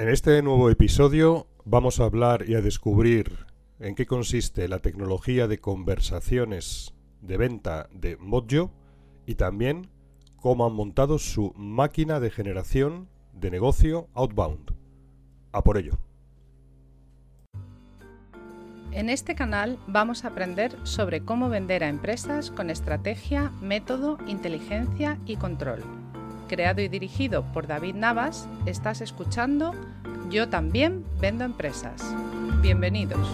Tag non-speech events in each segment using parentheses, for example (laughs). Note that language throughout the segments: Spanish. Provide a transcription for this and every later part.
En este nuevo episodio vamos a hablar y a descubrir en qué consiste la tecnología de conversaciones de venta de Mojo y también cómo han montado su máquina de generación de negocio outbound. A por ello. En este canal vamos a aprender sobre cómo vender a empresas con estrategia, método, inteligencia y control. Creado y dirigido por David Navas, estás escuchando Yo también vendo empresas. Bienvenidos.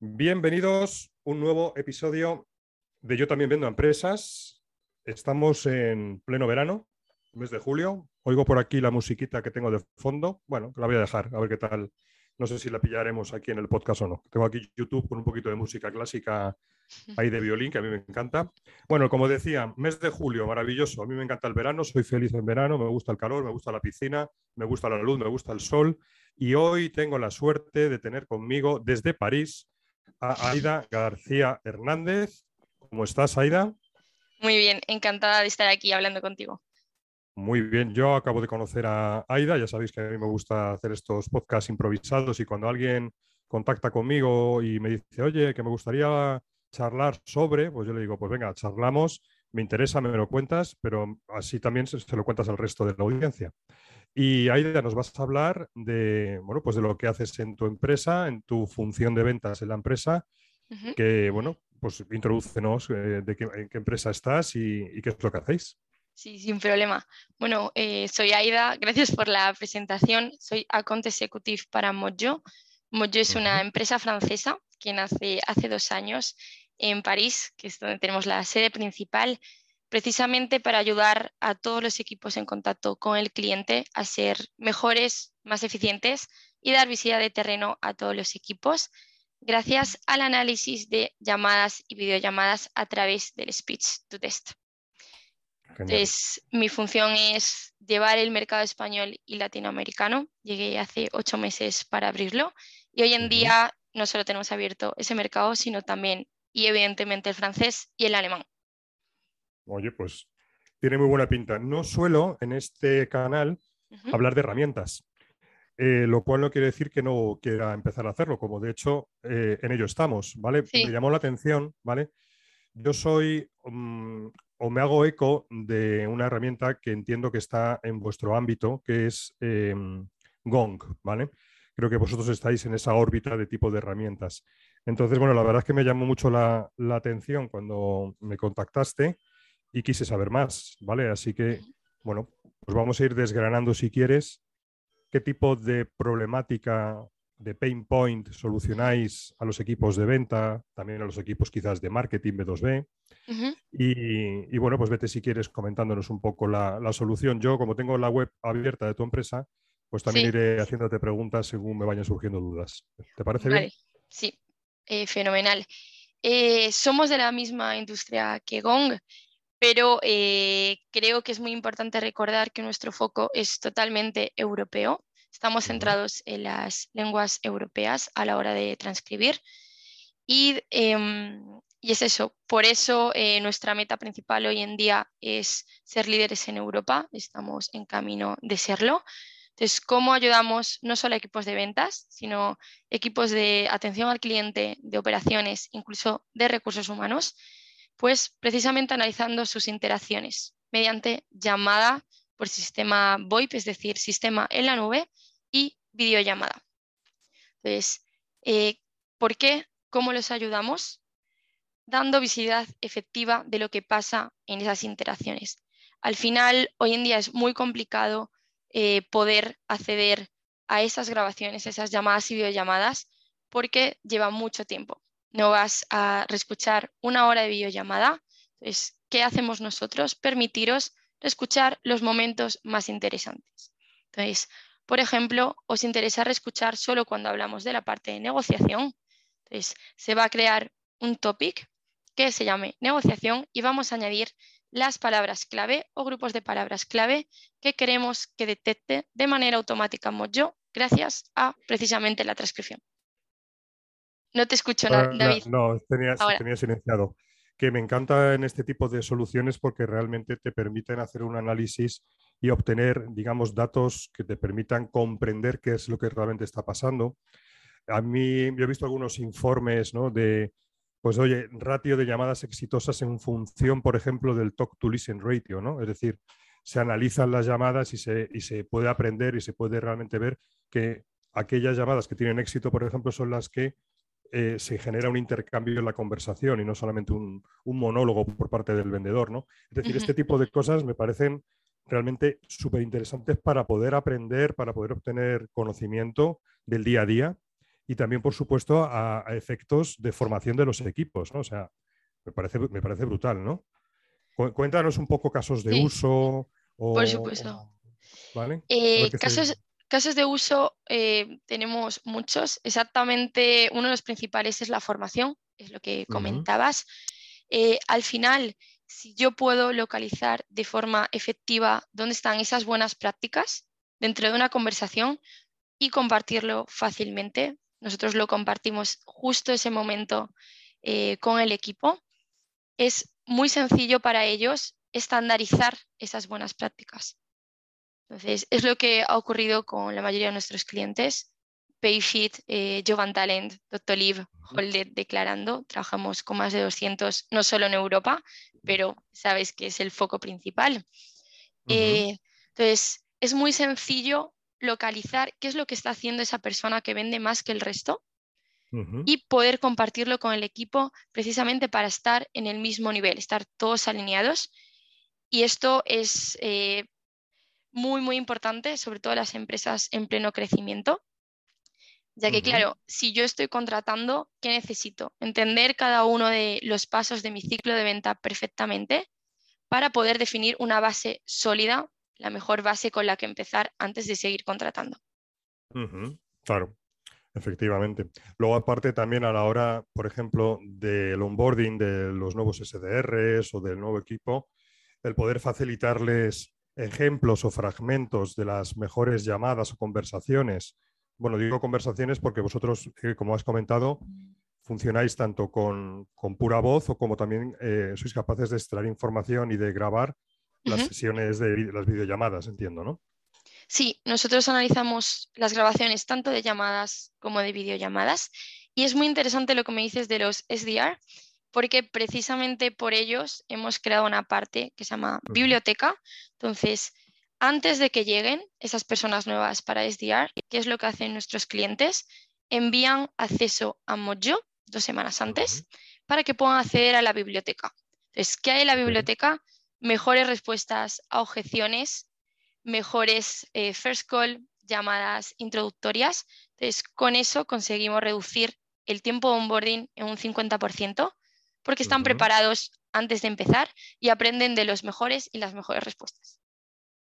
Bienvenidos un nuevo episodio de Yo también vendo empresas. Estamos en pleno verano, mes de julio. Oigo por aquí la musiquita que tengo de fondo. Bueno, la voy a dejar, a ver qué tal. No sé si la pillaremos aquí en el podcast o no. Tengo aquí YouTube con un poquito de música clásica ahí de violín, que a mí me encanta. Bueno, como decía, mes de julio, maravilloso. A mí me encanta el verano, soy feliz en verano, me gusta el calor, me gusta la piscina, me gusta la luz, me gusta el sol. Y hoy tengo la suerte de tener conmigo desde París a Aida García Hernández. ¿Cómo estás, Aida? Muy bien, encantada de estar aquí hablando contigo. Muy bien, yo acabo de conocer a Aida, ya sabéis que a mí me gusta hacer estos podcasts improvisados y cuando alguien contacta conmigo y me dice, oye, que me gustaría charlar sobre, pues yo le digo, pues venga, charlamos, me interesa, me lo cuentas, pero así también se, lo cuentas al resto de la audiencia. Y Aida, nos vas a hablar de, bueno, pues de lo que haces en tu empresa, en tu función de ventas en la empresa, que, bueno, pues introdúcenos eh, de qué, en qué empresa estás y, qué es lo que hacéis. Sí, sin problema. Bueno, eh, soy Aida, gracias por la presentación. Soy Account Executive para Mojo. Mojo es una empresa francesa que nace hace dos años en París, que es donde tenemos la sede principal precisamente para ayudar a todos los equipos en contacto con el cliente a ser mejores, más eficientes y dar visibilidad de terreno a todos los equipos gracias al análisis de llamadas y videollamadas a través del speech to test. Entonces, mi función es llevar el mercado español y latinoamericano. Llegué hace ocho meses para abrirlo y hoy en día no solo tenemos abierto ese mercado, sino también y evidentemente el francés y el alemán. Oye, pues tiene muy buena pinta. No suelo en este canal hablar de herramientas, eh, lo cual no quiere decir que no quiera empezar a hacerlo, como de hecho eh, en ello estamos, ¿vale? Me llamó la atención, ¿vale? Yo soy mm, o me hago eco de una herramienta que entiendo que está en vuestro ámbito, que es em, Gong, ¿vale? Creo que vosotros estáis en esa órbita de tipo de herramientas. Entonces, bueno, la verdad es que me llamó mucho la, la atención cuando me contactaste y quise saber más, ¿vale? Así que, bueno, pues vamos a ir desgranando si quieres qué tipo de problemática de pain point solucionáis a los equipos de venta, también a los equipos quizás de marketing B2B. y, bueno, pues vete si quieres comentándonos un poco la, solución. Yo, como tengo la web abierta de tu empresa, pues también iré haciéndote preguntas según me vayan surgiendo dudas. ¿Te parece bien? Sí, eh, fenomenal. Eh, somos de la misma industria que Gong pero eh, creo que es muy importante recordar que nuestro foco es totalmente europeo. Estamos centrados en las lenguas europeas a la hora de transcribir y, em, es eso. Por eso eh, nuestra meta principal hoy en día es ser líderes en Europa. Estamos en camino de serlo. Entonces, ¿cómo ayudamos no solo a equipos de ventas, sino equipos de atención al cliente, de operaciones, incluso de recursos humanos? Pues precisamente analizando sus interacciones mediante llamada por sistema VoIP, es decir, sistema en la nube y videollamada. Entonces, eh, ¿por qué? ¿Cómo los ayudamos? dando visibilidad efectiva de lo que pasa en esas interacciones. Al final, hoy en día es muy complicado eh, poder acceder a esas grabaciones, esas llamadas y videollamadas, porque lleva mucho tiempo. No vas a reescuchar una hora de videollamada. Entonces, ¿qué hacemos nosotros? Permitiros escuchar los momentos más interesantes. Entonces, por ejemplo, os interesa reescuchar solo cuando hablamos de la parte de negociación. Entonces, se va a crear un topic que se llame negociación y vamos a añadir las palabras clave o grupos de palabras clave que queremos que detecte de manera automática Mojo gracias a precisamente la transcripción. No te escucho, David. No, tenía, tenía silenciado. Que me encanta en este tipo de soluciones porque realmente te permiten hacer un análisis y obtener, digamos, datos que te permitan comprender qué es lo que realmente está pasando. A mí, yo he visto algunos informes ¿no? de, pues oye, ratio de llamadas exitosas en función, por ejemplo, del talk to listen ratio, ¿no? Es decir, se analizan las llamadas y se, y se puede aprender y se puede realmente ver que aquellas llamadas que tienen éxito, por ejemplo, son las que eh, se genera un intercambio en la conversación y no solamente un, monólogo por parte del vendedor, ¿no? Es decir, este tipo de cosas me parecen realmente súper interesantes para poder aprender, para poder obtener conocimiento del día a día y también, por supuesto, a, efectos de formación de los equipos, ¿no? O sea, me parece, me parece brutal, ¿no? Cuéntanos un poco casos de uso. por supuesto. Eh, casos, casos de uso eh, tenemos muchos. Exactamente, uno de los principales es la formación, es lo que comentabas. Eh, al final, si yo puedo localizar de forma efectiva dónde están esas buenas prácticas dentro de una conversación y compartirlo fácilmente, nosotros lo compartimos justo ese momento eh, con el equipo. Es muy sencillo para ellos estandarizar esas buenas prácticas. Entonces, es lo que ha ocurrido con la mayoría de nuestros clientes. Paysheet, eh, Jovan Talent, Doctolib, Holder declarando. Trabajamos con más de 200, no solo en Europa, pero sabes que es el foco principal. Eh, entonces, es muy sencillo localizar qué es lo que está haciendo esa persona que vende más que el resto y poder compartirlo con el equipo precisamente para estar en el mismo nivel, estar todos alineados. Y esto es eh, muy, muy importante, sobre todo las empresas en pleno crecimiento, ya que, claro, si yo estoy contratando, ¿qué necesito? Entender cada uno de los pasos de mi ciclo de venta perfectamente para poder definir una base sólida la mejor base con la que empezar antes de seguir contratando. Claro, efectivamente. Luego, aparte, también a la hora, por ejemplo, del onboarding de los nuevos SDRs o del nuevo equipo, el poder facilitarles ejemplos o fragmentos de las mejores llamadas o conversaciones. Bueno, digo conversaciones porque vosotros, eh, como has comentado, funcionáis tanto con, pura voz o como también eh, sois capaces de extraer información y de grabar las sesiones de las videollamadas, entiendo, ¿no? Sí, nosotros analizamos las grabaciones tanto de llamadas como de videollamadas y es muy interesante lo que me dices de los SDR porque precisamente por ellos hemos creado una parte que se llama biblioteca. Entonces, antes de que lleguen esas personas nuevas para SDR, ¿qué es lo que hacen nuestros clientes? Envían acceso a Mojo dos semanas antes para que puedan acceder a la biblioteca. Entonces, ¿qué hay en la biblioteca? mejores respuestas a objeciones, mejores eh, first call, llamadas introductorias. Entonces, con eso conseguimos reducir el tiempo de onboarding en un 50% porque están preparados antes de empezar y aprenden de los mejores y las mejores respuestas.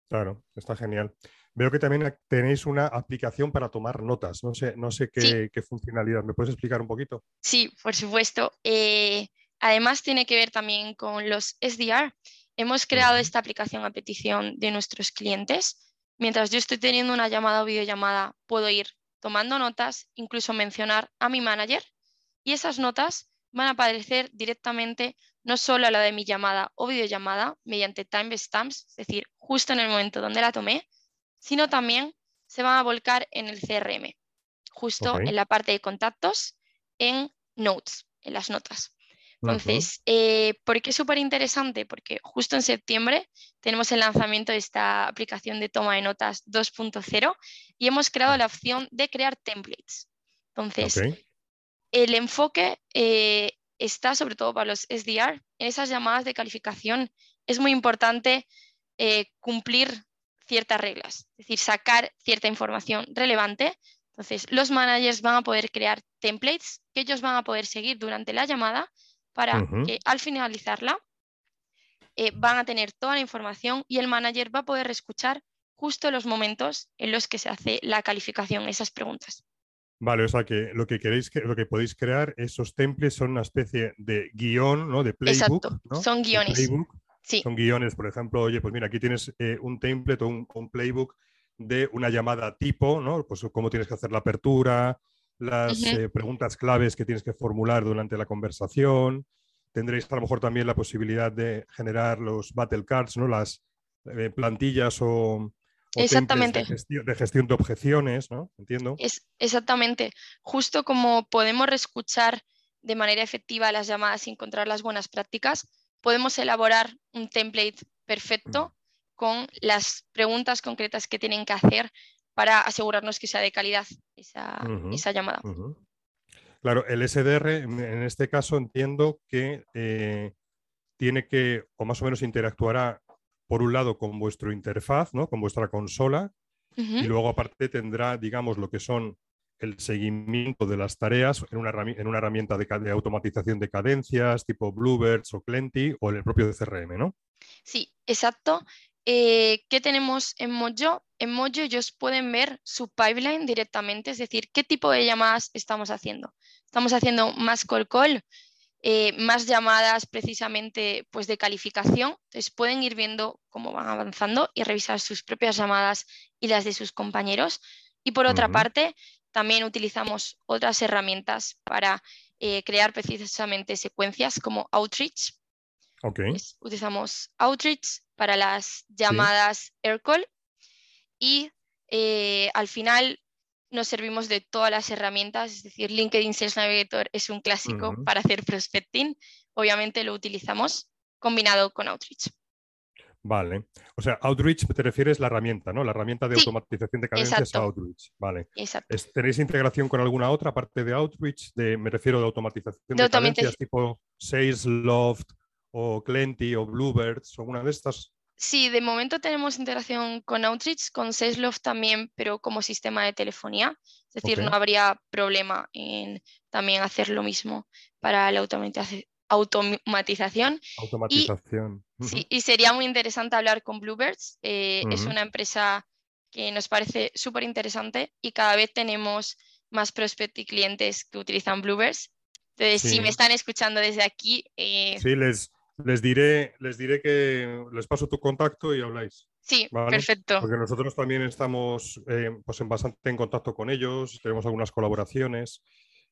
Claro, está genial. Veo que también tenéis una aplicación para tomar notas. No sé, no sé qué, funcionalidad. ¿Me puedes explicar un poquito? Sí, por supuesto. Eh, además, tiene que ver también con los SDR. Hemos creado esta aplicación a petición de nuestros clientes. Mientras yo estoy teniendo una llamada o videollamada, puedo ir tomando notas, incluso mencionar a mi manager y esas notas van a aparecer directamente no solo a la de mi llamada o videollamada mediante timestamps, es decir, justo en el momento donde la tomé, sino también se van a volcar en el CRM, justo en la parte de contactos, en notes, en las notas. Entonces, eh, ¿por qué es súper interesante? Porque justo en septiembre tenemos el lanzamiento de esta aplicación de toma de notas 2.0 y hemos creado la opción de crear templates. Entonces, el enfoque eh, está sobre todo para los SDR, en esas llamadas de calificación es muy importante eh, cumplir ciertas reglas, es decir, sacar cierta información relevante. Entonces, los managers van a poder crear templates que ellos van a poder seguir durante la llamada para que al finalizarla eh, van a tener toda la información y el manager va a poder escuchar justo los momentos en los que se hace la calificación, esas preguntas. Vale, o sea que lo que queréis que lo que podéis crear, esos templates son una especie de guion, ¿no? De playbook. Exacto, son guiones. Son guiones, por ejemplo, oye, pues mira, aquí tienes eh, un template o un, playbook de una llamada tipo, ¿no? Pues cómo tienes que hacer la apertura, las eh, preguntas claves que tienes que formular durante la conversación. Tendréis a lo mejor también la posibilidad de generar los battle cards, ¿no? Las eh, plantillas o, exactamente. De gestión, de objeciones, ¿no? Entiendo. Es, exactamente. Justo como podemos reescuchar de manera efectiva las llamadas y encontrar las buenas prácticas, podemos elaborar un template perfecto con las preguntas concretas que tienen que hacer para asegurarnos que sea de calidad esa, llamada. Claro, el SDR en este caso entiendo que eh, tiene que, o más o menos interactuará por un lado con vuestro interfaz, ¿no? con vuestra consola, y luego aparte tendrá, digamos, lo que son el seguimiento de las tareas en una, en una herramienta de, automatización de cadencias tipo Bluebirds o Clenty o en el propio CRM, ¿no? Sí, exacto. Eh, ¿Qué tenemos en Mojo? En Mojo ellos pueden ver su pipeline directamente, es decir, qué tipo de llamadas estamos haciendo. Estamos haciendo más call call, eh, más llamadas precisamente pues, de calificación. Entonces pueden ir viendo cómo van avanzando y revisar sus propias llamadas y las de sus compañeros. Y por otra parte, también utilizamos otras herramientas para eh, crear precisamente secuencias como Outreach. utilizamos Outreach para las llamadas AirCall y eh, al final nos servimos de todas las herramientas, es decir, LinkedIn Sales Navigator es un clásico para hacer prospecting. Obviamente lo utilizamos combinado con Outreach. Vale. O sea, Outreach te refieres la herramienta, ¿no? La herramienta de automatización de cadencias Outreach. Vale. Exacto. ¿Tenéis integración con alguna otra aparte de Outreach? De, me refiero de automatización de, cadencias tipo SalesLoft o Clenty o Bluebirds, alguna de estas. Sí, de momento tenemos integración con Outreach, con Salesloft también, pero como sistema de telefonía. Es decir, no habría problema en también hacer lo mismo para la automatización. Automatización. Y, sí, y sería muy interesante hablar con Bluebirds. Eh, es una empresa que nos parece súper interesante y cada vez tenemos más prospectos y clientes que utilizan Bluebirds. Entonces, si me están escuchando desde aquí... Eh, sí, les, les diré, les diré que les paso tu contacto y habláis. Sí, perfecto. Porque nosotros también estamos eh, pues en bastante en contacto con ellos, tenemos algunas colaboraciones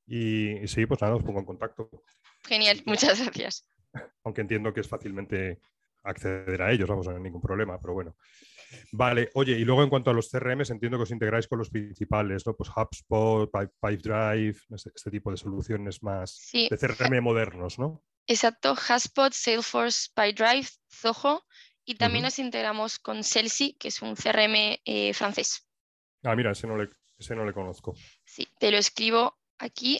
y, sí, pues nada, os pongo en contacto. Genial, muchas gracias. Aunque entiendo que es fácilmente acceder a ellos, vamos, no hay ningún problema, pero bueno. Vale, oye, y luego en cuanto a los CRMs, entiendo que os integráis con los principales, ¿no? Pues HubSpot, Pipedrive, este, este tipo de soluciones más de CRM modernos, ¿no? Exacto, HubSpot, Salesforce, PyDrive, Zoho y también nos integramos con Celsi, que es un CRM eh, francés. Ah, mira, ese no, le, ese no le conozco. Sí, te lo escribo aquí,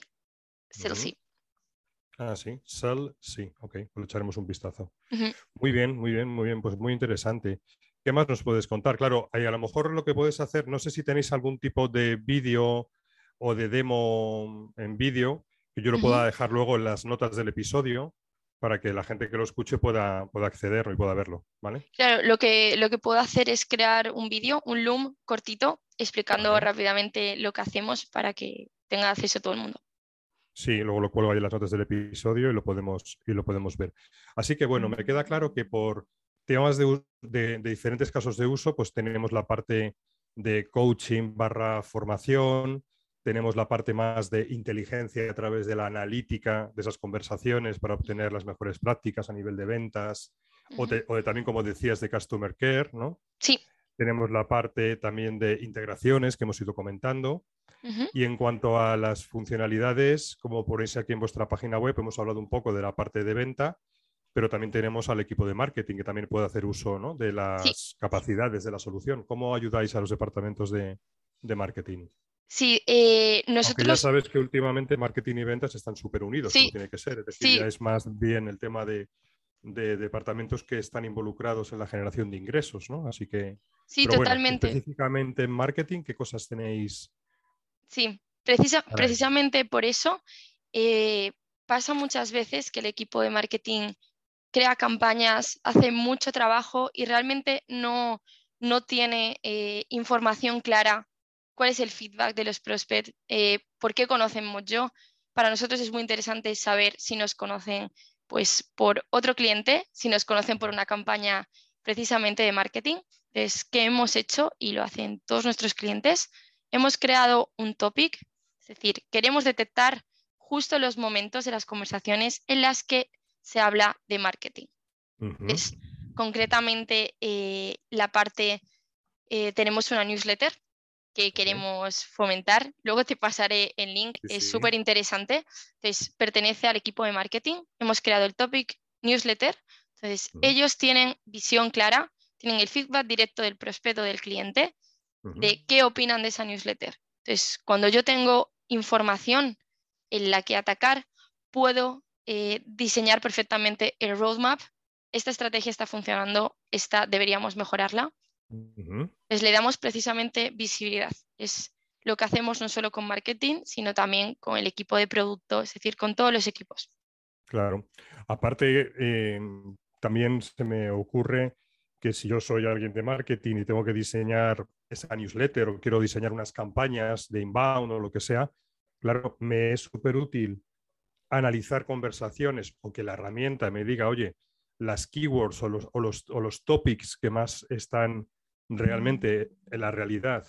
Celsi. Ah, sí, Celsi, ok, pues le echaremos un vistazo. Muy bien, muy bien, muy bien, pues muy interesante. ¿Qué más nos puedes contar? Claro, a lo mejor lo que puedes hacer, no sé si tenéis algún tipo de vídeo o de demo en vídeo, que yo lo pueda dejar luego en las notas del episodio, para que la gente que lo escuche pueda, pueda acceder y pueda verlo, ¿vale? Claro, lo que, lo que puedo hacer es crear un vídeo, un loom cortito, explicando rápidamente lo que hacemos para que tenga acceso todo el mundo. Sí, luego lo cuelgo ahí en las notas del episodio y lo podemos, y lo podemos ver. Así que bueno, me queda claro que por temas de, de, de diferentes casos de uso, pues tenemos la parte de coaching barra formación, tenemos la parte más de inteligencia a través de la analítica de esas conversaciones para obtener las mejores prácticas a nivel de ventas o, de, también, como decías, de customer care, ¿no? Sí. Tenemos la parte también de integraciones que hemos ido comentando. Y en cuanto a las funcionalidades, como ponéis aquí en vuestra página web, hemos hablado un poco de la parte de venta, pero también tenemos al equipo de marketing que también puede hacer uso ¿no? de las capacidades de la solución. ¿Cómo ayudáis a los departamentos de, de marketing? Sí, eh, nosotros... ya sabes que últimamente marketing y ventas están súper unidos, como tiene que ser. Es decir, ya es más bien el tema de, departamentos que están involucrados en la generación de ingresos, ¿no? Así que... Sí, totalmente. específicamente en marketing, ¿qué cosas tenéis? Sí, precisamente por eso eh, pasa muchas veces que el equipo de marketing crea campañas, hace mucho trabajo y realmente no, no tiene eh, información clara cuál es el feedback de los prospects, eh, por qué conocemos yo. Para nosotros es muy interesante saber si nos conocen pues, por otro cliente, si nos conocen por una campaña precisamente de marketing. Es que hemos hecho y lo hacen todos nuestros clientes. Hemos creado un topic, es decir, queremos detectar justo los momentos de las conversaciones en las que se habla de marketing. Es concretamente eh, la parte, eh, tenemos una newsletter que queremos fomentar. Luego te pasaré el link, es súper interesante. Entonces, pertenece al equipo de marketing. Hemos creado el topic newsletter. Entonces, ellos tienen visión clara, tienen el feedback directo del prospecto del cliente de qué opinan de esa newsletter. Entonces, cuando yo tengo información en la que atacar, puedo eh, diseñar perfectamente el roadmap. Esta estrategia está funcionando, esta deberíamos mejorarla pues le damos precisamente visibilidad. Es lo que hacemos no solo con marketing, sino también con el equipo de producto, es decir, con todos los equipos. Claro. Aparte, eh, también se me ocurre que si yo soy alguien de marketing y tengo que diseñar esa newsletter o quiero diseñar unas campañas de inbound o lo que sea, claro, me es súper útil analizar conversaciones o que la herramienta me diga, oye, las keywords o los, o los, o los topics que más están realmente en la realidad,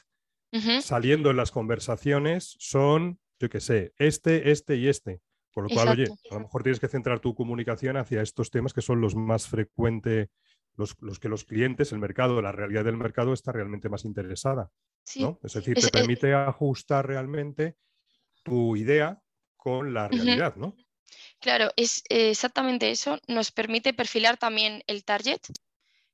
saliendo en las conversaciones, son, yo qué sé, este, este y este. Por lo cual, oye, a lo mejor tienes que centrar tu comunicación hacia estos temas que son los más frecuentes, los, que los clientes, el mercado, la realidad del mercado está realmente más interesada. Es decir, te permite ajustar realmente tu idea con la realidad, ¿no? Claro, es exactamente eso. Nos permite perfilar también el target,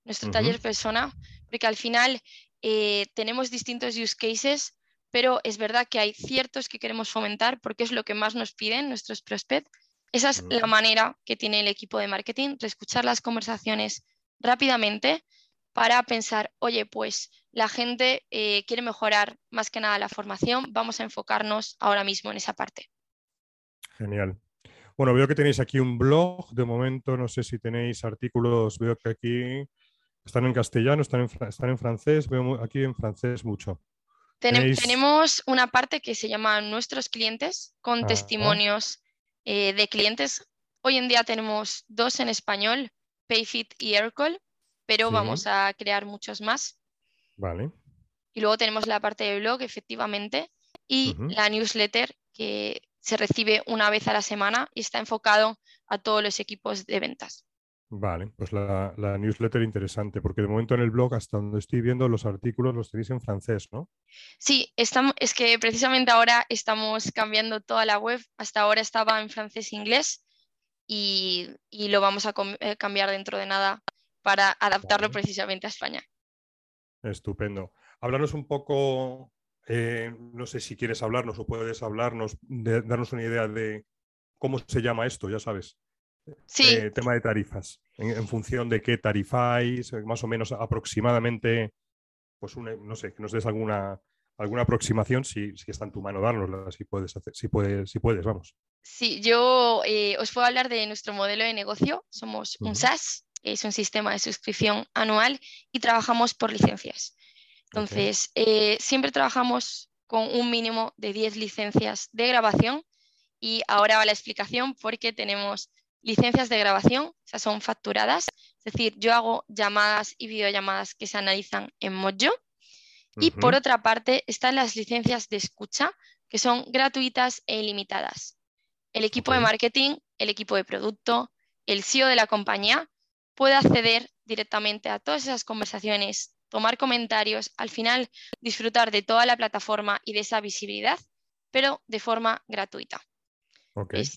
nuestro taller persona, porque al final eh, tenemos distintos use cases, pero es verdad que hay ciertos que queremos fomentar porque es lo que más nos piden nuestros prospects. Esa es la manera que tiene el equipo de marketing, de escuchar las conversaciones rápidamente para pensar, oye, pues la gente eh, quiere mejorar más que nada la formación, vamos a enfocarnos ahora mismo en esa parte. Genial. Bueno, veo que tenéis aquí un blog, de momento no sé si tenéis artículos, veo que aquí están en castellano, están en, están en francés, veo aquí en francés mucho. Tenemos una parte que se llama Nuestros clientes, con testimonios eh, de clientes. Hoy en día tenemos dos en español, Payfit y Aircall, pero vamos a crear muchos más. Vale. Y luego tenemos la parte de blog, efectivamente, y la newsletter que se recibe una vez a la semana y está enfocado a todos los equipos de ventas. Vale, pues la, newsletter interesante, porque de momento en el blog, hasta donde estoy viendo, los artículos los tenéis en francés, ¿no? Sí, estamos, es que precisamente ahora estamos cambiando toda la web. Hasta ahora estaba en francés e inglés y, lo vamos a eh, cambiar dentro de nada para adaptarlo precisamente a España. Estupendo. Háblanos un poco, eh, no sé si quieres hablarnos o puedes hablarnos, darnos una idea de cómo se llama esto, ya sabes. Sí. Eh, tema de tarifas. En, función de qué tarifáis, eh, más o menos aproximadamente, pues no sé, que nos des alguna, alguna aproximación si, si, está en tu mano dárnosla, si puedes hacer, si puedes, si puedes, vamos. Sí, yo eh, os puedo hablar de nuestro modelo de negocio. Somos un SaaS, es un sistema de suscripción anual y trabajamos por licencias. Entonces, siempre trabajamos con un mínimo de 10 licencias de grabación y ahora va la explicación porque tenemos licencias de grabación, esas son facturadas, es decir, yo hago llamadas y videollamadas que se analizan en Mojo. Y por otra parte están las licencias de escucha, que son gratuitas e ilimitadas. El equipo de marketing, el equipo de producto, el CEO de la compañía puede acceder directamente a todas esas conversaciones, tomar comentarios, al final disfrutar de toda la plataforma y de esa visibilidad, pero de forma gratuita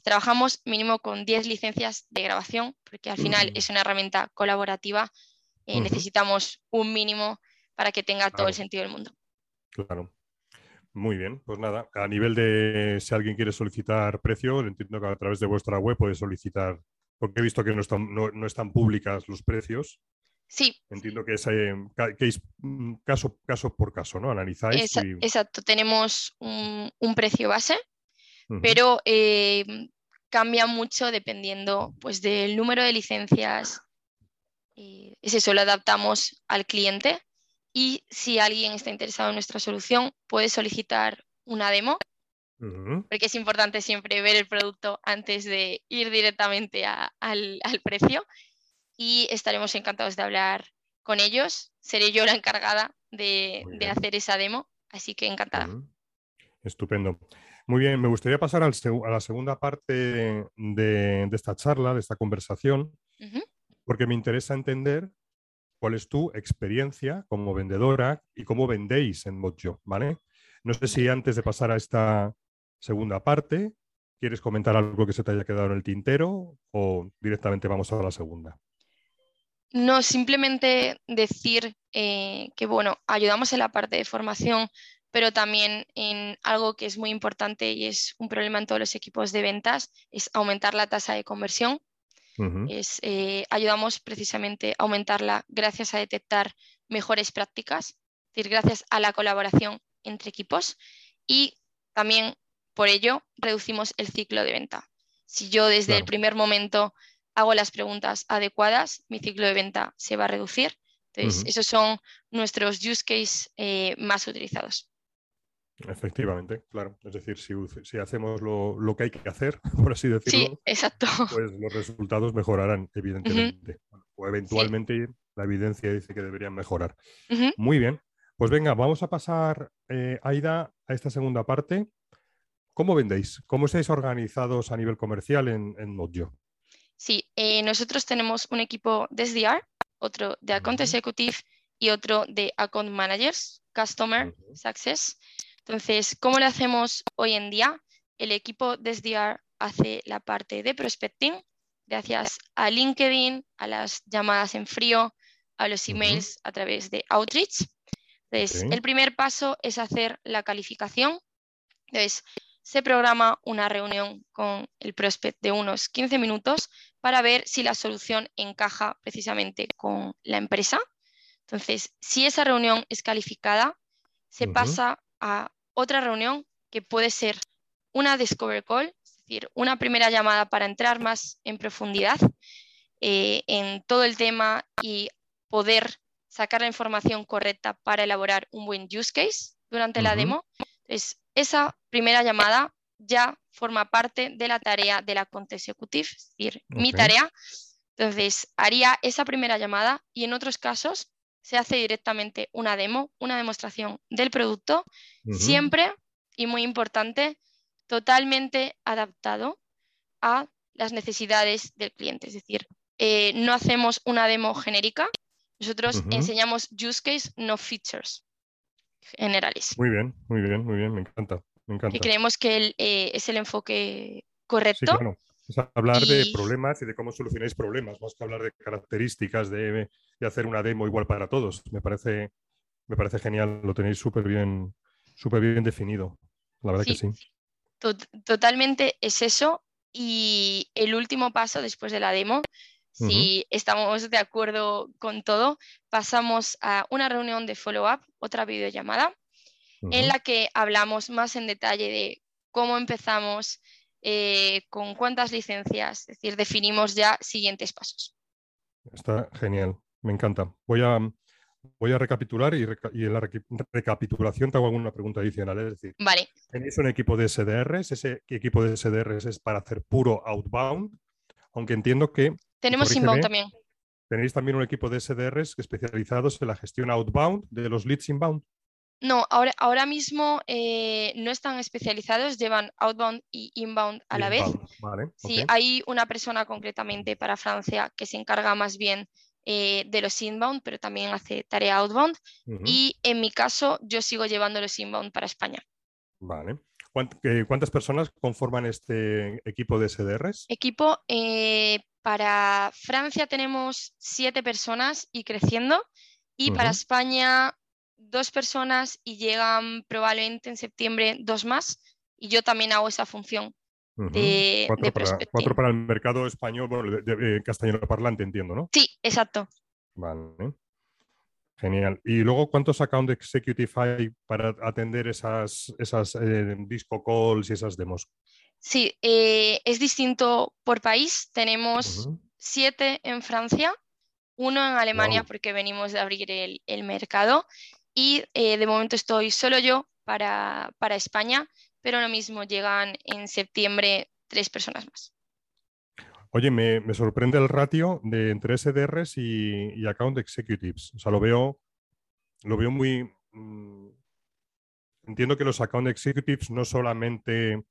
trabajamos mínimo con 10 licencias de grabación, porque al final es una herramienta colaborativa. Eh, necesitamos un mínimo para que tenga todo el sentido del mundo. Claro. Muy bien, pues nada, a nivel de si alguien quiere solicitar precio, entiendo que a través de vuestra web puede solicitar, porque he visto que no están, no, están públicas los precios. Sí. Entiendo que es, eh, mm, caso, caso por caso, ¿no? Analizáis. Exacto, tenemos un, precio base, pero eh, cambia mucho dependiendo pues, del número de licencias. Eh, es eso, lo adaptamos al cliente y si alguien está interesado en nuestra solución, puede solicitar una demo, porque es importante siempre ver el producto antes de ir directamente al, precio. Y estaremos encantados de hablar con ellos. Seré yo la encargada de, hacer esa demo, así que encantada. Estupendo. Muy bien, me gustaría pasar a la segunda parte de, esta charla, de esta conversación, porque me interesa entender cuál es tu experiencia como vendedora y cómo vendéis en Mojo, ¿vale? No sé si antes de pasar a esta segunda parte, quieres comentar algo que se te haya quedado en el tintero o directamente vamos a la segunda. No, simplemente decir eh, que, bueno, ayudamos en la parte de formación, pero también en algo que es muy importante y es un problema en todos los equipos de ventas, es aumentar la tasa de conversión es, eh, ayudamos precisamente a aumentarla gracias a detectar mejores prácticas, es decir, gracias a la colaboración entre equipos y también por ello reducimos el ciclo de venta. Si yo desde el primer momento hago las preguntas adecuadas, mi ciclo de venta se va a reducir. Entonces, esos son nuestros use cases eh, más utilizados. Efectivamente, claro. Es decir, si, hacemos lo, que hay que hacer, (laughs) por así decirlo, exacto. pues los resultados mejorarán, evidentemente. O eventualmente la evidencia dice que deberían mejorar. Muy bien. Pues venga, vamos a pasar, eh, Aida, a esta segunda parte. ¿Cómo vendéis? ¿Cómo estáis organizados a nivel comercial en, en Mojo? Sí, eh, nosotros tenemos un equipo de SDR, otro de Account Executive y otro de Account Managers, Customer Success. Entonces, ¿cómo lo hacemos hoy en día? El equipo de SDR hace la parte de prospecting, gracias a LinkedIn, a las llamadas en frío, a los emails a través de Outreach. Entonces, el primer paso es hacer la calificación. Entonces, se programa una reunión con el prospect de unos 15 minutos para ver si la solución encaja precisamente con la empresa. Entonces, si esa reunión es calificada, se pasa a otra reunión que puede ser una discover call, es decir, una primera llamada para entrar más en profundidad eh, en todo el tema y poder sacar la información correcta para elaborar un buen use case durante la demo. Entonces, esa primera llamada ya forma parte de la tarea de la Conte Executive, es decir, mi tarea. Entonces, haría esa primera llamada y en otros casos se hace directamente una demo, una demostración del producto, siempre, y muy importante, totalmente adaptado a las necesidades del cliente. Es decir, eh, no hacemos una demo genérica, nosotros enseñamos use case, no features generales. Muy bien, muy bien, muy bien, me encanta. Me encanta. Y creemos que eh, es el enfoque correcto hablar de problemas y de cómo solucionáis problemas, más que hablar de características, de, hacer una demo igual para todos. Me parece, me parece genial, lo tenéis súper bien, súper bien definido. La verdad que sí. totalmente es eso. Y el último paso después de la demo, si estamos de acuerdo con todo, pasamos a una reunión de follow-up, otra videollamada, en la que hablamos más en detalle de cómo empezamos, eh, con cuántas licencias, es decir, definimos ya siguientes pasos. Está genial, me encanta. Voy a, voy a recapitular y, en la recapitulación te hago alguna pregunta adicional. Es decir, vale. tenéis un equipo de SDRs, ese equipo de SDRs es para hacer puro outbound, aunque entiendo que... Tenemos inbound también. Tenéis también un equipo de SDRs especializados en la gestión outbound de los leads inbound. No, ahora, ahora mismo eh, no están especializados, llevan outbound y inbound a la vez. sí, hay una persona concretamente para Francia que se encarga más bien eh, de los inbound, pero también hace tarea outbound. Y en mi caso, yo sigo llevando los inbound para España. Vale. Eh, ¿Cuántas personas conforman este equipo de SDRs? Equipo, para Francia tenemos siete personas y creciendo. Y para España dos personas y llegan probablemente en septiembre dos más y yo también hago esa función de, cuatro, para, cuatro, para, el mercado español, bueno, de, castellano parlante, entiendo, ¿no? Sí, exacto. Vale. Genial. Y luego, ¿cuántos account executive para atender esas, esas eh, disco calls y esas demos? Sí, eh, es distinto por país. Tenemos siete en Francia, uno en Alemania porque venimos de abrir el, mercado y eh, de momento estoy solo yo para, para España, pero lo mismo llegan en septiembre tres personas más. Oye, me, sorprende el ratio de entre SDRs y, account executives. O sea, lo veo, lo veo muy. Mm, entiendo que los account executives no solamente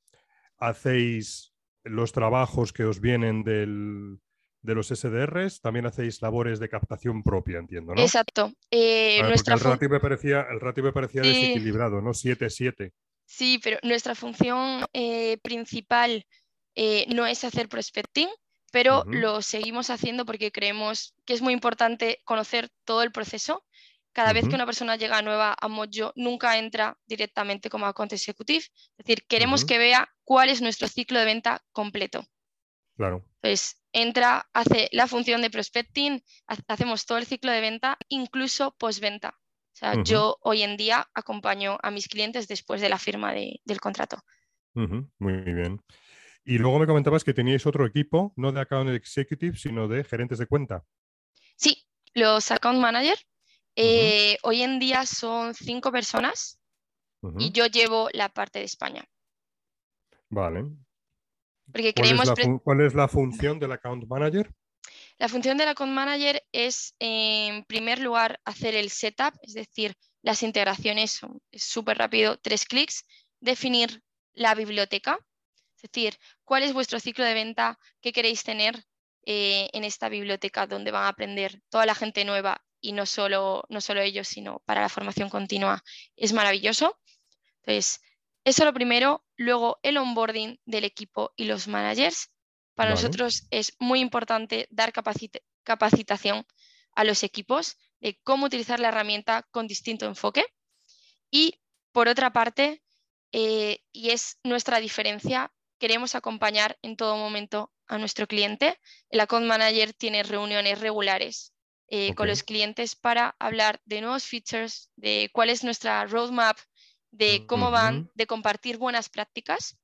hacéis los trabajos que os vienen de los SDRs, también hacéis labores de captación propia, entiendo, ¿no? Exacto. Eh, el ratio me parecía, el ratio me parecía desequilibrado, ¿no? 7-7. Sí, pero nuestra función eh, principal eh, no es hacer prospecting, pero lo seguimos haciendo porque creemos que es muy importante conocer todo el proceso. Cada vez que una persona llega nueva a Mojo, nunca entra directamente como account executive. Es decir, queremos que vea cuál es nuestro ciclo de venta completo. Claro. Pues entra, hace la función de prospecting, hacemos todo el ciclo de venta, incluso postventa. O sea, yo hoy en día acompaño a mis clientes después de la firma del contrato. Muy bien. Y luego me comentabas que teníais otro equipo, no de account executive, sino de gerentes de cuenta. Sí, los account manager. Eh, hoy en día son cinco personas y yo llevo la parte de España. Vale. Porque ¿Cuál, es la función del account manager? La función del account manager es, en primer lugar, hacer el setup, es decir, las integraciones son súper rápido, tres clics, definir la biblioteca, es decir, ¿cuál es vuestro ciclo de venta? ¿Qué queréis tener eh, en esta biblioteca donde van a aprender toda la gente nueva y no solo, no solo ellos, sino para la formación continua? Es maravilloso. Entonces, eso lo primero. Luego, el onboarding del equipo y los managers. Para nosotros es muy importante dar capacitación a los equipos de cómo utilizar la herramienta con distinto enfoque. Y por otra parte, eh, y es nuestra diferencia, queremos acompañar en todo momento a nuestro cliente. El account manager tiene reuniones regulares eh, con los clientes para hablar de nuevos features, de cuál es nuestra roadmap, de cómo van, de compartir buenas prácticas.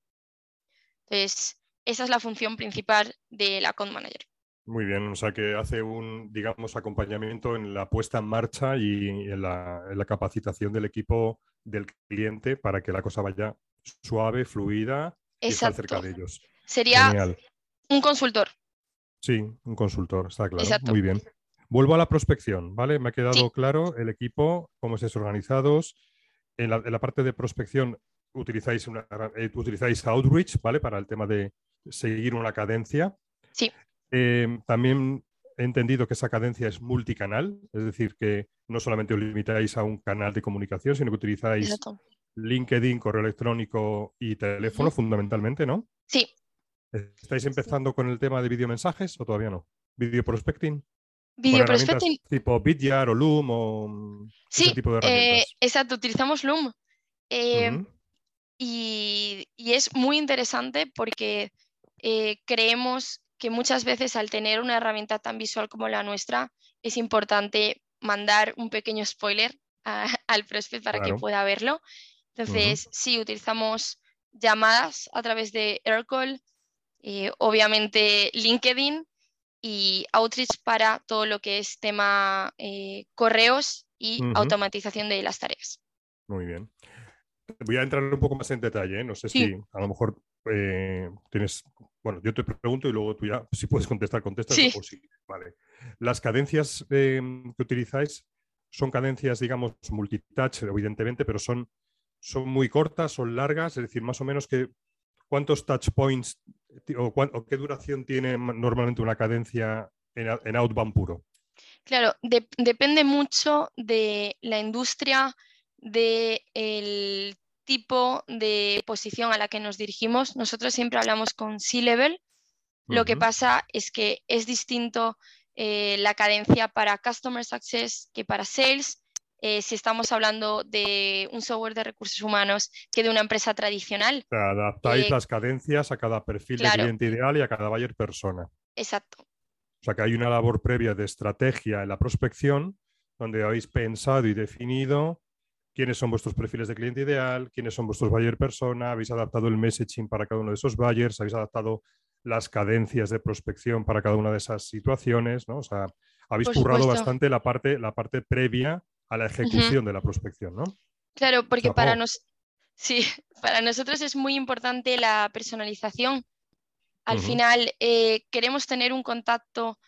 Entonces, esa es la función principal del account manager. Muy bien, o sea que hace un, digamos, acompañamiento en la puesta en marcha y en la, en la capacitación del equipo del cliente para que la cosa vaya suave, fluida Exacto. cerca de ellos. Sería un consultor. Sí, un consultor, está claro. Muy bien. Vuelvo a la prospección, ¿vale? Me ha quedado claro el equipo, cómo estáis organizados. En la, parte de prospección utilizáis, una, eh, utilizáis Outreach, ¿vale? Para el tema de seguir una cadencia. Sí. Em, también he entendido que esa cadencia es multicanal, es decir, que no solamente os limitáis a un canal de comunicación, sino que utilizáis LinkedIn, correo electrónico y teléfono fundamentalmente, ¿no? Sí. ¿Estáis empezando con el tema de videomensajes o todavía no? ¿Video prospecting? Video prospecting. Tipo Vidyar o Loom o sí, tipo de eh, herramientas. exacto, utilizamos Loom. Eh, y, es muy interesante porque eh, creemos que muchas veces al tener una herramienta tan visual como la nuestra, es importante mandar un pequeño spoiler (laughs) al prospect para que pueda verlo. Entonces, sí, utilizamos llamadas a través de Aircall, eh, obviamente LinkedIn y Outreach para todo lo que es tema eh, correos y automatización de las tareas. Muy bien. Voy a entrar un poco más en detalle, ¿eh? no sé si a lo mejor tienes, bueno, yo te pregunto y luego tú ya, si puedes contestar, contestas. Sí. sí. Vale. Las cadencias que utilizáis son cadencias, digamos, multitouch, evidentemente, pero son son muy cortas, son largas, es decir, más o menos que cuántos touch points o, qué duración tiene normalmente una cadencia en, outbound puro. Claro, depende mucho de la industria, del tipo de posición a la que nos dirigimos. Nosotros siempre hablamos con C-Level. Lo que pasa es que es distinto eh, la cadencia para Customer Success que para Sales eh, si estamos hablando de un software de recursos humanos que de una empresa tradicional. adaptáis las cadencias a cada perfil de cliente ideal y a cada buyer persona. Exacto. O sea que hay una labor previa de estrategia en la prospección donde habéis pensado y definido quiénes son vuestros perfiles de cliente ideal, quiénes son vuestros buyer persona, habéis adaptado el messaging para cada uno de esos buyers, habéis adaptado las cadencias de prospección para cada una de esas situaciones, ¿no? O sea, habéis currado bastante la parte, la parte previa a la ejecución de la prospección, ¿no? Claro, porque para, nos... sí, (laughs) para nosotros es muy importante la personalización. Al final, eh, queremos tener un contacto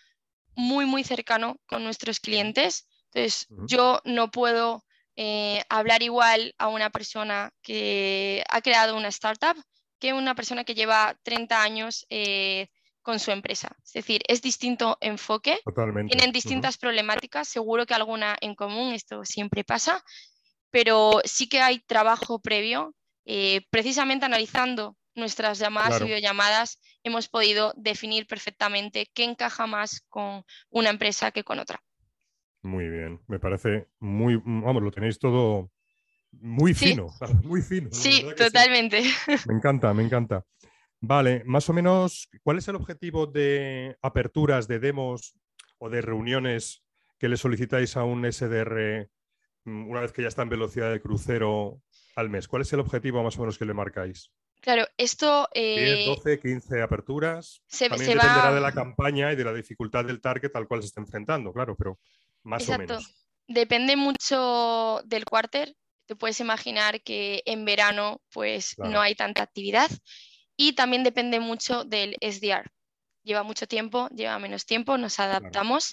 muy, muy cercano con nuestros clientes. Entonces, yo no puedo eh, hablar igual a una persona que ha creado una startup que una persona que lleva 30 años eh, con su empresa. Es decir, es distinto enfoque, Totalmente. tienen distintas problemáticas, seguro que alguna en común, esto siempre pasa, pero sí que hay trabajo previo, eh, precisamente analizando nuestras llamadas y videollamadas, hemos podido definir perfectamente qué encaja más con una empresa que con otra. Muy bien, me parece muy, vamos, lo tenéis todo muy fino, muy fino. Sí, totalmente. (laughs) Me encanta, me encanta. Vale, más o menos, ¿cuál es el objetivo de aperturas, de demos o de reuniones que le solicitáis a un SDR mm, una vez que ya está en velocidad de crucero al mes? ¿Cuál es el objetivo más o menos que le marcáis? Claro, esto... 10, 12, 15 aperturas. También dependerá de la campaña y de la dificultad del target al cual se está enfrentando, claro, pero más o menos. Depende mucho del cuarter. Te puedes imaginar que en verano pues no hay tanta actividad y también depende mucho del SDR. Lleva mucho tiempo, lleva menos tiempo, nos adaptamos.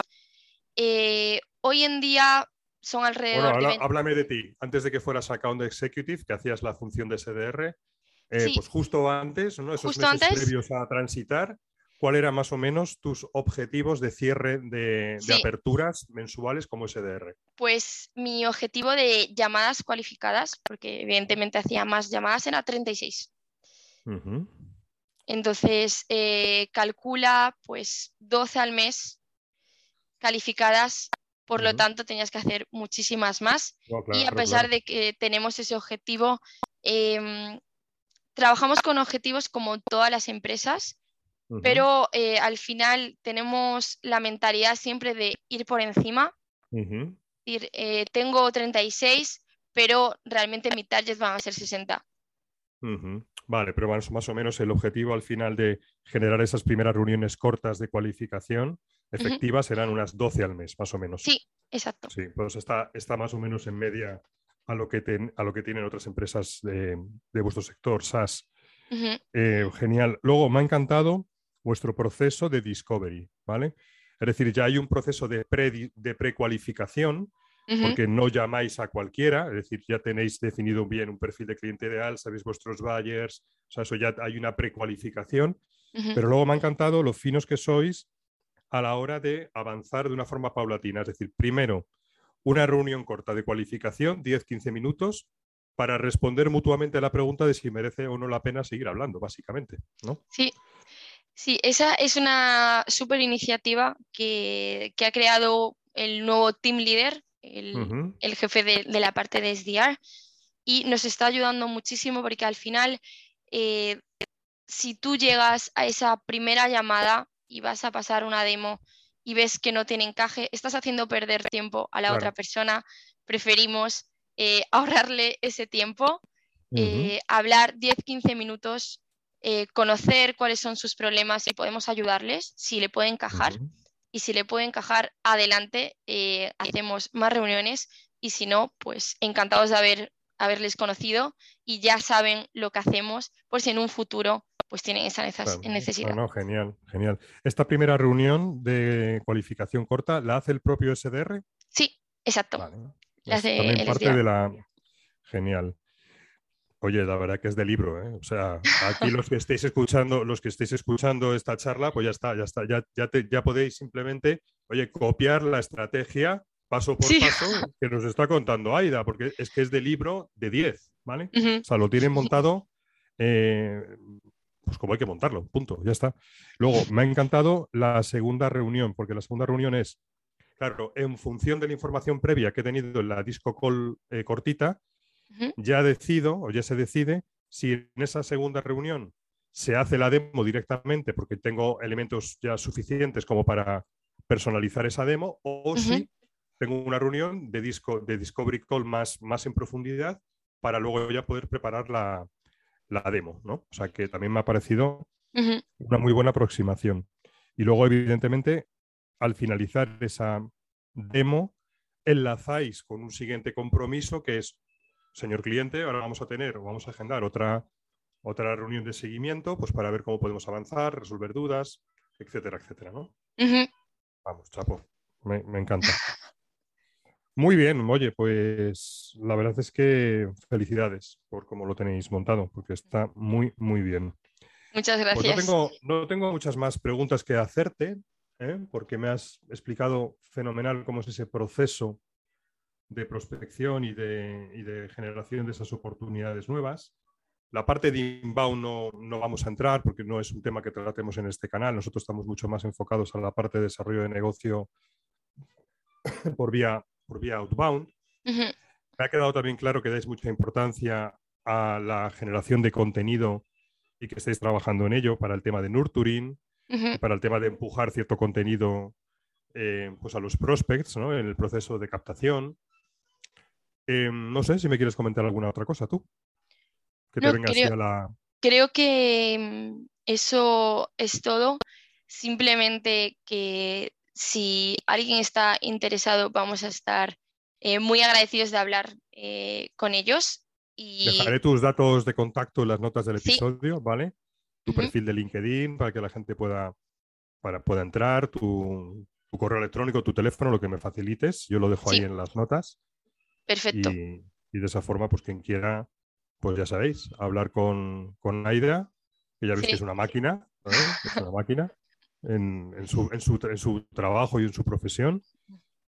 Eh, hoy en día son alrededor bueno, háblame de ti. Antes de que fueras account executive, que hacías la función de SDR, eh, pues justo antes, ¿no? esos meses previos a transitar, ¿Cuál eran más o menos tus objetivos de cierre de, aperturas mensuales como SDR? Pues mi objetivo de llamadas cualificadas, porque evidentemente hacía más llamadas, era 36. Entonces, eh, calcula pues 12 al mes calificadas, por lo tanto tenías que hacer muchísimas más. y a pesar de que tenemos ese objetivo, em, trabajamos con objetivos como todas las empresas pero eh, al final tenemos la mentalidad siempre de ir por encima. Eh, tengo 36, pero realmente mi target van a ser 60. Vale, pero más, o menos el objetivo al final de generar esas primeras reuniones cortas de cualificación efectivas serán unas 12 al mes, más o menos. Sí, exacto. Sí, pues está, está más o menos en media a lo que, a lo que tienen otras empresas de, vuestro sector, SaaS. Eh, genial. Luego, me ha encantado vuestro proceso de discovery, ¿vale? Es decir, ya hay un proceso de, pre, de precualificación, porque no llamáis a cualquiera, es decir, ya tenéis definido bien un perfil de cliente ideal, sabéis vuestros buyers, o sea, eso ya hay una precualificación, pero luego me ha encantado lo finos que sois a la hora de avanzar de una forma paulatina, es decir, primero una reunión corta de cualificación, 10-15 minutos, para responder mutuamente a la pregunta de si merece o no la pena seguir hablando, básicamente, ¿no? Sí, Sí, esa es una súper iniciativa que, ha creado el nuevo team leader, el, jefe de, la parte de SDR, y nos está ayudando muchísimo porque al final, eh, si tú llegas a esa primera llamada y vas a pasar una demo y ves que no tiene encaje, estás haciendo perder tiempo a la otra persona. Preferimos eh, (laughs) ahorrarle ese tiempo, eh, hablar 10-15 minutos eh, conocer cuáles son sus problemas y podemos ayudarles, si le puede encajar. Y si le puede encajar, adelante, eh, hacemos más reuniones y si no, pues encantados de haber, haberles conocido y ya saben lo que hacemos, por si en un futuro pues tienen esa necesidad. No, genial, genial. ¿Esta primera reunión de cualificación corta la hace el propio SDR? Sí, exacto. La hace también parte de la... Genial. Oye, la verdad que es de libro, ¿eh? O sea, aquí los que estéis escuchando, los que estéis escuchando esta charla, pues ya está, ya está, ya, ya, ya podéis simplemente, oye, copiar la estrategia paso por paso que nos está contando Aida, porque es que es de libro de 10, ¿vale? O sea, lo tienen montado, eh, pues como hay que montarlo, punto, ya está. Luego, me ha encantado la segunda reunión, porque la segunda reunión es Claro, en función de la información previa que he tenido en la disco call eh, cortita, ya decido o ya se decide si en esa segunda reunión se hace la demo directamente porque tengo elementos ya suficientes como para personalizar esa demo o si tengo una reunión de, disco, de Discovery Call más, más en profundidad para luego ya poder preparar la, demo, ¿no? O sea que también me ha parecido una muy buena aproximación. Y luego, evidentemente, al finalizar esa demo, enlazáis con un siguiente compromiso que es, señor cliente, ahora vamos a tener o vamos a agendar otra, otra reunión de seguimiento pues para ver cómo podemos avanzar, resolver dudas, etcétera, etcétera, ¿no? Vamos, chapo, me, me encanta. Muy bien, oye, pues la verdad es que felicidades por cómo lo tenéis montado, porque está muy, muy bien. Muchas pues gracias. no, tengo, muchas más preguntas que hacerte, ¿eh? porque me has explicado fenomenal cómo es ese proceso de prospección y de, y de generación de esas oportunidades nuevas. La parte de inbound no, no, vamos a entrar porque no es un tema que tratemos en este canal. Nosotros estamos mucho más enfocados a la parte de desarrollo de negocio (coughs) por vía por vía outbound. Me ha quedado también claro que dais mucha importancia a la generación de contenido y que estáis trabajando en ello para el tema de nurturing, para el tema de empujar cierto contenido eh, pues a los prospects en el proceso de captación. Em, no sé si me quieres comentar alguna otra cosa tú. Que te venga creo, a la... creo que mm, eso es todo. Simplemente que si alguien está interesado, vamos a estar eh, muy agradecidos de hablar eh, con ellos. Y... Dejaré tus datos de contacto en las notas del episodio, ¿vale? Tu perfil de LinkedIn para que la gente pueda, para, pueda entrar, tu, correo electrónico, tu teléfono, lo que me facilites, yo lo dejo ahí en las notas. Perfecto. Y, de esa forma, pues quien quiera, pues ya sabéis, hablar con, con Aida, que ya veis que es una máquina, es una máquina en, su, trabajo y en su profesión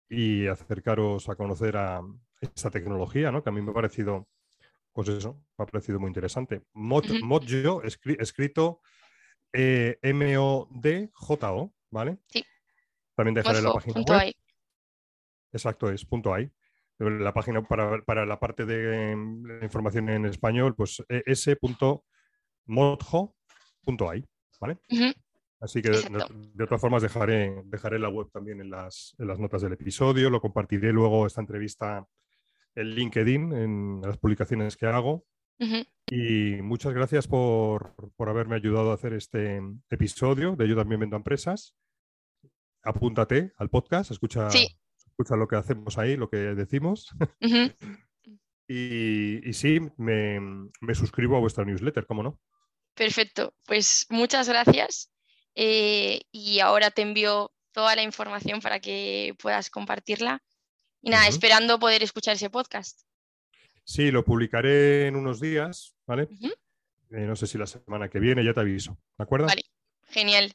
y acercaros a conocer a esta tecnología, ¿no? que a mí me ha parecido, pues eso, me ha parecido muy interesante. Mod, Modjo, escrito eh, M-O-D-J-O, ¿vale? Sí. También dejaré la página web. Exacto, es punto .ai. La página para, la parte de información en español, pues e, s.modjo.ai, ¿vale? Así que de, todas formas dejaré, dejaré la web también en las, notas del episodio, lo compartiré luego esta entrevista en LinkedIn, en las publicaciones que hago. Y muchas gracias por, haberme ayudado a hacer este episodio de Yo también vendo empresas. Apúntate al podcast, escucha, escucha lo que hacemos ahí, lo que decimos. (laughs) y, sí, me, me suscribo a vuestra newsletter, ¿cómo no? Perfecto, pues muchas gracias eh, y ahora te envío toda la información para que puedas compartirla. Y nada, esperando poder escuchar ese podcast. Sí, lo publicaré en unos días, ¿vale? Eh, no sé si la semana que viene, ya te aviso, ¿de acuerdo? Vale, genial.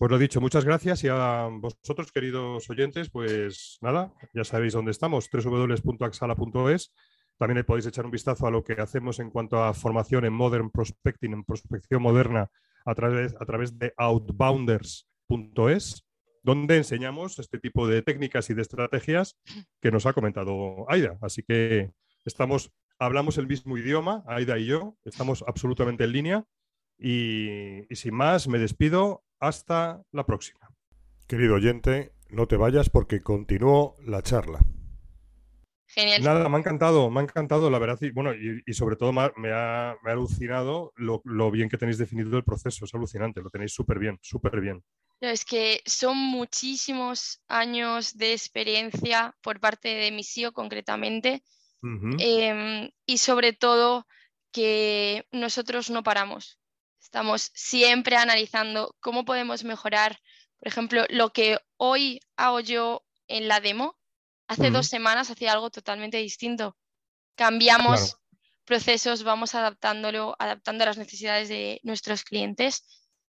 Pues lo dicho, muchas gracias y a vosotros, queridos oyentes, pues nada, ya sabéis dónde estamos, www.axala.es. También podéis echar un vistazo a lo que hacemos en cuanto a formación en Modern Prospecting, en prospección moderna a través, a través de outbounders.es, donde enseñamos este tipo de técnicas y de estrategias que nos ha comentado Aida. Así que estamos, hablamos el mismo idioma, Aida y yo, estamos absolutamente en línea y, y sin más me despido hasta la próxima. Querido oyente, no te vayas porque continúo la charla. Genial. Nada, me ha encantado, me ha encantado, la verdad. Y, bueno, y, sobre todo me ha, alucinado lo, bien que tenéis definido el proceso. Es alucinante, lo tenéis súper bien, súper bien. Es que son muchísimos años de experiencia por parte de mi CEO concretamente. Em, y sobre todo que nosotros no paramos. Estamos siempre analizando cómo podemos mejorar, por ejemplo, lo que hoy hago yo en la demo. Hace dos semanas hacía algo totalmente distinto. Cambiamos procesos, vamos adaptándolo, adaptando a las necesidades de nuestros clientes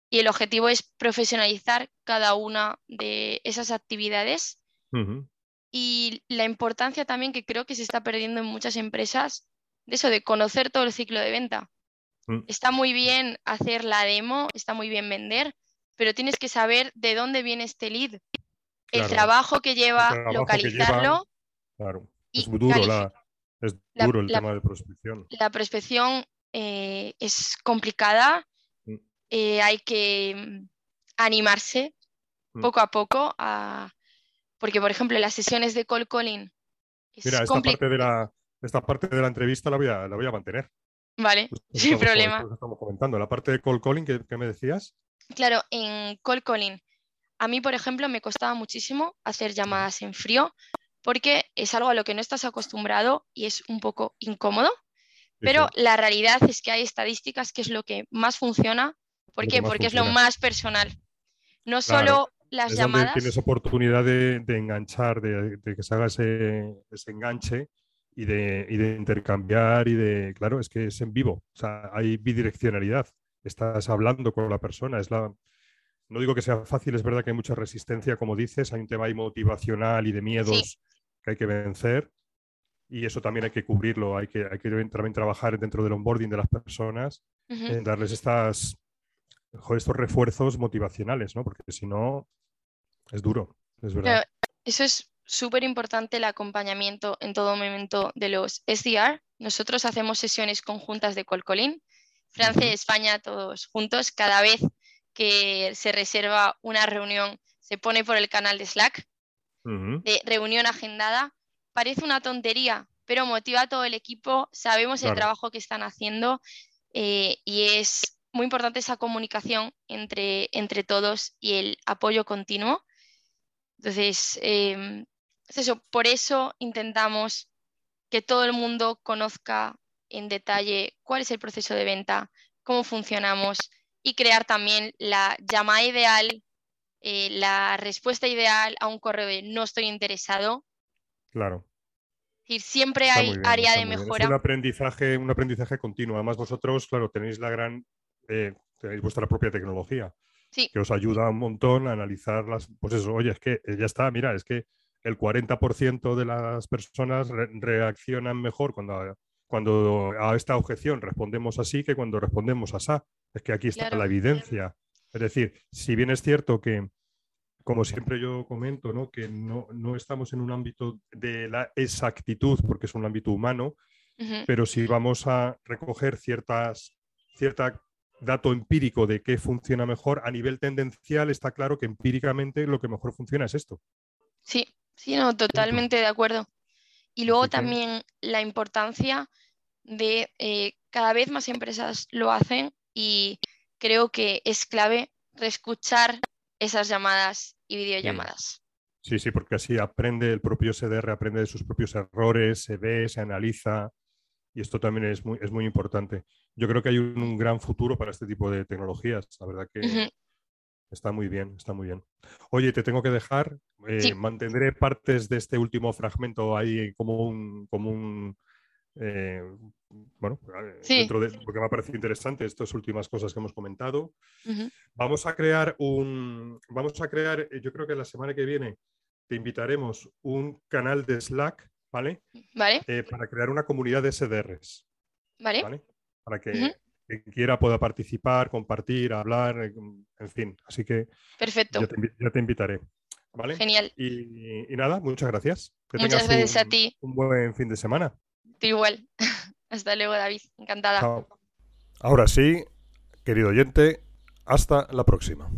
y el objetivo es profesionalizar cada una de esas actividades. Y la importancia también que creo que se está perdiendo en muchas empresas de eso, de conocer todo el ciclo de venta. Mm. Está muy bien hacer la demo, está muy bien vender, pero tienes que saber de dónde viene este lead, el trabajo que lleva localizarlo. claro, es duro, la, es duro el tema de prospección. La prospección eh, es complicada, mm. eh, hay que mm, animarse mm. poco a poco a... Porque, por ejemplo, las sesiones de call calling... Mira, esta parte, de la, esta parte de la entrevista la voy a, la voy a mantener. Vale, (laughs) sin problema. Estamos comentando. La parte de call calling, ¿qué, ¿qué, me decías? Claro, en call calling a mí, por ejemplo, me costaba muchísimo hacer llamadas en frío porque es algo a lo que no estás acostumbrado y es un poco incómodo. Pero la realidad es que hay estadísticas que es lo que más funciona. ¿Por qué? Porque es lo más personal. No solo las llamadas. tienes oportunidad de, enganchar, de, que se haga ese, enganche y de, y de, intercambiar y de. Claro, es que es en vivo. O sea, hay bidireccionalidad. Estás hablando con la persona. Es la, no digo que sea fácil, es verdad que hay mucha resistencia, como dices, hay un tema ahí motivacional y de miedos que hay que vencer y eso también hay que cubrirlo, hay que, hay que también trabajar dentro del onboarding de las personas, en darles estas, estos refuerzos motivacionales, ¿no? Porque si no, es duro, es verdad. eso es súper importante el acompañamiento en todo momento de los SDR. Nosotros hacemos sesiones conjuntas de Colcolín, Francia y España todos juntos, cada vez que se reserva una reunión, se pone por el canal de Slack de reunión agendada. Parece una tontería, pero motiva a todo el equipo, sabemos el trabajo que están haciendo eh, y es muy importante esa comunicación entre, entre todos y el apoyo continuo. Entonces, em, es eso, por eso intentamos que todo el mundo conozca en detalle cuál es el proceso de venta, cómo funcionamos, y crear también la llamada ideal, eh, la respuesta ideal a un correo de no estoy interesado. Claro. Y siempre hay área de mejora. Es un aprendizaje, un aprendizaje continuo. Además, vosotros, claro, tenéis la gran, eh, tenéis vuestra propia tecnología. Que os ayuda un montón a analizar las. Pues eso, oye, es que ya está, mira, es que el 40% de las personas reaccionan mejor cuando, cuando a esta objeción respondemos así que cuando respondemos así. Es que aquí está la evidencia. Es decir, si bien es cierto que, como siempre yo comento, ¿no? que no, estamos en un ámbito de la exactitud, porque es un ámbito humano, pero si vamos a recoger ciertas, cierta dato empírico de qué funciona mejor, a nivel tendencial está claro que empíricamente lo que mejor funciona es esto. Sí, sí, no, totalmente de acuerdo. Y luego también la importancia de eh, cada vez más empresas lo hacen y creo que es clave reescuchar esas llamadas y videollamadas. Sí, sí, porque así aprende el propio SDR, aprende de sus propios errores, se ve, se analiza y esto también es muy, es muy importante. Yo creo que hay un, gran futuro para este tipo de tecnologías, la verdad que está muy bien, está muy bien. Oye, te tengo que dejar, eh, mantendré partes de este último fragmento ahí como un, como un eh, bueno, eh, porque me ha parecido interesante estas últimas cosas que hemos comentado. Vamos a crear un, vamos a crear, yo creo que la semana que viene te invitaremos un canal de Slack, ¿vale? Vale. para crear una comunidad de SDRs. Vale. Para que quien quiera pueda participar, compartir, hablar, en fin. Así que Perfecto. Ya te, invitaré. ¿Vale? Genial. Y, nada, muchas gracias. muchas gracias a ti. Un buen fin de semana igual. (laughs) Hasta luego, David. Encantada. Ahora sí, querido oyente, hasta la próxima.